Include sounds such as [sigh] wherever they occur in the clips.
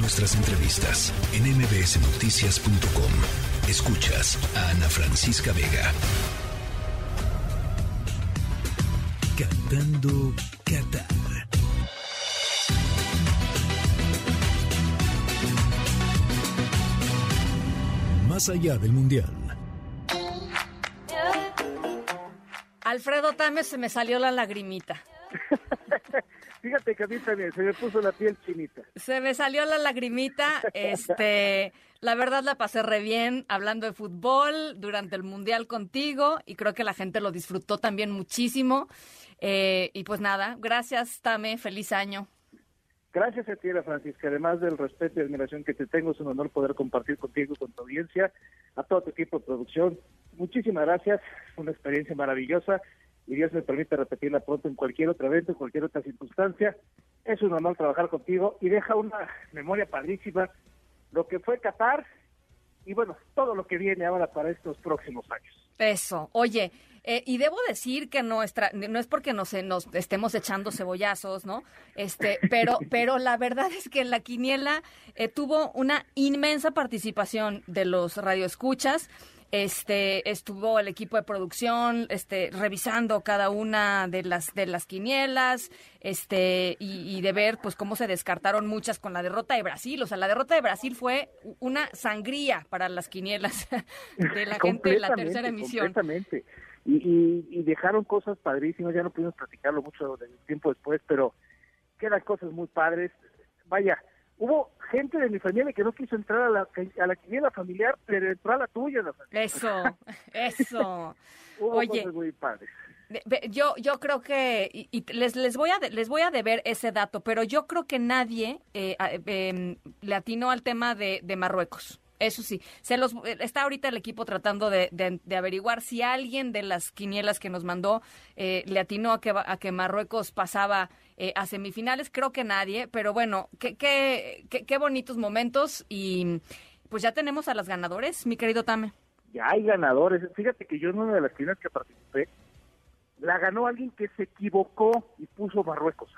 nuestras entrevistas en mbsnoticias.com. Escuchas a Ana Francisca Vega. Cantando Qatar. Más allá del Mundial. Alfredo Tame se me salió la lagrimita. [laughs] Fíjate que a mí también se me puso la piel chinita. Se me salió la lagrimita. [laughs] Este, la verdad la pasé re bien hablando de fútbol durante el mundial contigo y creo que la gente lo disfrutó también muchísimo. Eh, y pues nada, gracias Tame, feliz año. Gracias a ti, Francisca. Además del respeto y admiración que te tengo, es un honor poder compartir contigo, con tu audiencia, a todo tu equipo de producción. Muchísimas gracias, una experiencia maravillosa y Dios me permite repetirla pronto en cualquier otro evento, en cualquier otra circunstancia. Es un honor trabajar contigo y deja una memoria padrísima lo que fue Qatar y bueno, todo lo que viene ahora para estos próximos años. Eso, oye, eh, y debo decir que nuestra, no es porque nos, nos estemos echando cebollazos, ¿no? Este, pero, [laughs] pero la verdad es que la quiniela eh, tuvo una inmensa participación de los radioescuchas este estuvo el equipo de producción este revisando cada una de las de las quinielas este y, de ver pues cómo se descartaron muchas con la derrota de Brasil. O sea la derrota de Brasil fue una sangría para las quinielas [laughs] de la gente de la tercera emisión. completamente. Y, y, dejaron cosas padrísimas ya no pudimos platicarlo mucho tiempo después pero quedan cosas muy padres. Vaya hubo gente de mi familia que no quiso entrar a la, a la quiniela familiar, pero entró a la tuya. La eso, [laughs] eso. hubo Oye, cosas muy padres. Yo, yo creo que, y, les, les, voy a, les voy a deber ese dato, pero yo creo que nadie eh, eh, le atinó al tema de, de Marruecos. Eso sí, se los está ahorita el equipo tratando de, de, averiguar si alguien de las quinielas que nos mandó eh, le atinó a que, a que Marruecos pasaba eh, a semifinales. Creo que nadie, pero bueno, qué, qué, qué, bonitos momentos y pues ya tenemos a las ganadores, mi querido Tame. Ya hay ganadores. Fíjate que yo en una de las quinielas que participé, la ganó alguien que se equivocó y puso Marruecos.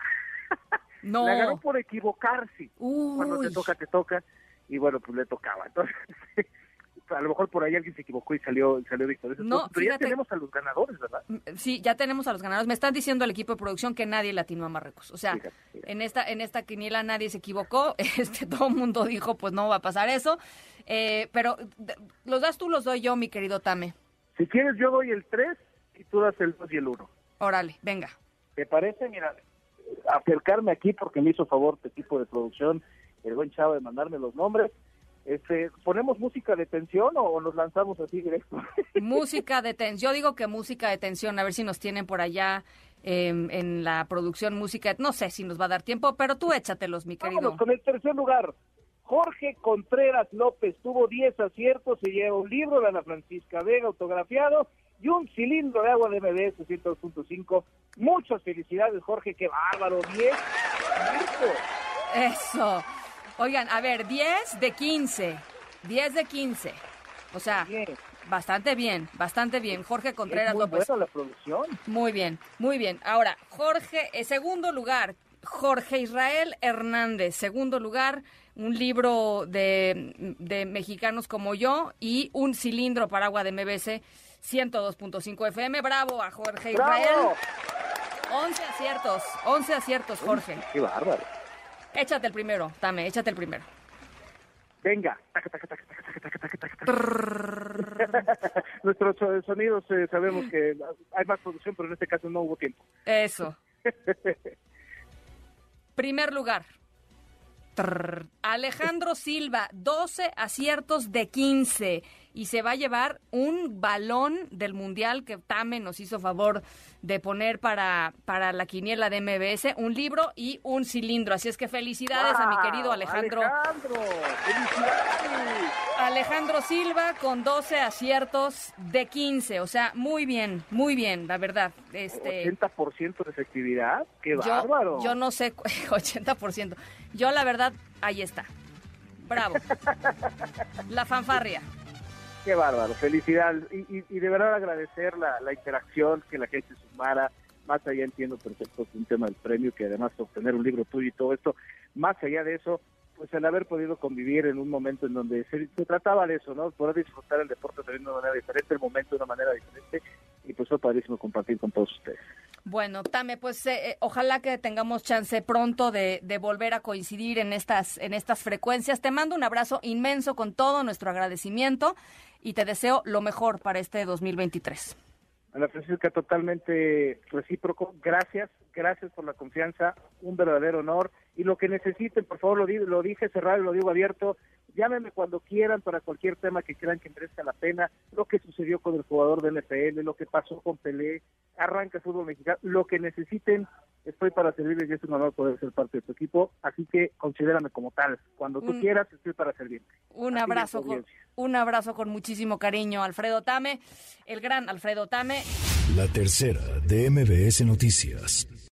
[laughs] No. La ganó por equivocarse. Cuando te toca, te toca y bueno, pues le tocaba. Entonces, [laughs] a lo mejor por ahí alguien se equivocó y salió, salió victorioso. No, pero ya tenemos a los ganadores, ¿verdad? Mm, sí, ya tenemos a los ganadores. Me están diciendo el equipo de producción que nadie latino a Marruecos. O sea, en esta en esta quiniela nadie se equivocó. [laughs] Este todo el mundo dijo, pues no va a pasar eso. Eh, pero los das tú, los doy yo, mi querido Tame. Si quieres, yo doy el 3 y tú das el 2 y el 1. Órale, venga. ¿Te parece? Mira, acercarme aquí porque me hizo favor tu equipo de producción el buen chavo de mandarme los nombres. Este, ¿Ponemos música de tensión o nos lanzamos así directo? [laughs] Música de tensión. Yo digo que música de tensión, a ver si nos tienen por allá em, en la producción música. No sé si nos va a dar tiempo, pero tú échatelos, mi querido. Vámonos con el tercer lugar. Jorge Contreras López tuvo 10 aciertos, se lleva un libro de Ana Francisca Vega autografiado y un cilindro de agua de MDS 102.5. Muchas felicidades, Jorge, qué bárbaro, 10 Eso. Oigan, a ver, 10 de 15. 10 de 15. O sea, bastante bien, bastante bien. Jorge Contreras muy López. la producción. Muy bien, muy bien. Ahora, Jorge, en segundo lugar, Jorge Israel Hernández. Segundo lugar, un libro de, de mexicanos como yo y un cilindro para agua de MBC 102.5 FM. Bravo a Jorge Israel. 11 aciertos, 11 aciertos, Jorge. qué bárbaro. Échate el primero, dame, échate el primero. Venga. [laughs] Nuestros sonidos eh, sabemos que hay más producción, pero en este caso no hubo tiempo. Eso. [laughs] Primer lugar. Alejandro Silva, 12 aciertos de 15 y se va a llevar un balón del Mundial que Tame nos hizo favor de poner para, para la quiniela de MBS, un libro y un cilindro. Así es que felicidades a mi querido Alejandro. Alejandro, Alejandro Silva con 12 aciertos de 15, o sea, muy bien, muy bien, la verdad. Este, 80% de efectividad, qué bárbaro. Yo no sé, 80%. [laughs] Yo la verdad, ahí está. Bravo. [laughs] La fanfarria. Qué bárbaro, felicidades. Y, y, de verdad agradecer la, la, interacción, que la gente sumara. Más allá entiendo perfecto un tema del premio, que además obtener un libro tuyo y todo esto. Más allá de eso, pues el haber podido convivir en un momento en donde se, trataba de eso, ¿no? Poder disfrutar el deporte de una manera diferente, el momento de una manera diferente, y pues fue padrísimo compartir con todos ustedes. Bueno, Tame, pues eh, eh, ojalá que tengamos chance pronto de, volver a coincidir en estas, en estas frecuencias. Te mando un abrazo inmenso con todo nuestro agradecimiento y te deseo lo mejor para este 2023. Ana Francisca, totalmente recíproco. Gracias, gracias por la confianza, un verdadero honor. Y lo que necesiten, por favor, lo, lo dije cerrado y lo digo abierto, llámenme cuando quieran para cualquier tema que crean que merezca la pena, lo que sucedió con el jugador de NFL, lo que pasó con Pelé, arranca el fútbol mexicano, lo que necesiten, estoy para servirles y es un honor poder ser parte de tu equipo, así que considérame como tal. Cuando tú quieras, estoy para servirte. Un abrazo, con, un abrazo con muchísimo cariño, Alfredo Tame, el gran Alfredo Tame. La tercera de MBS Noticias.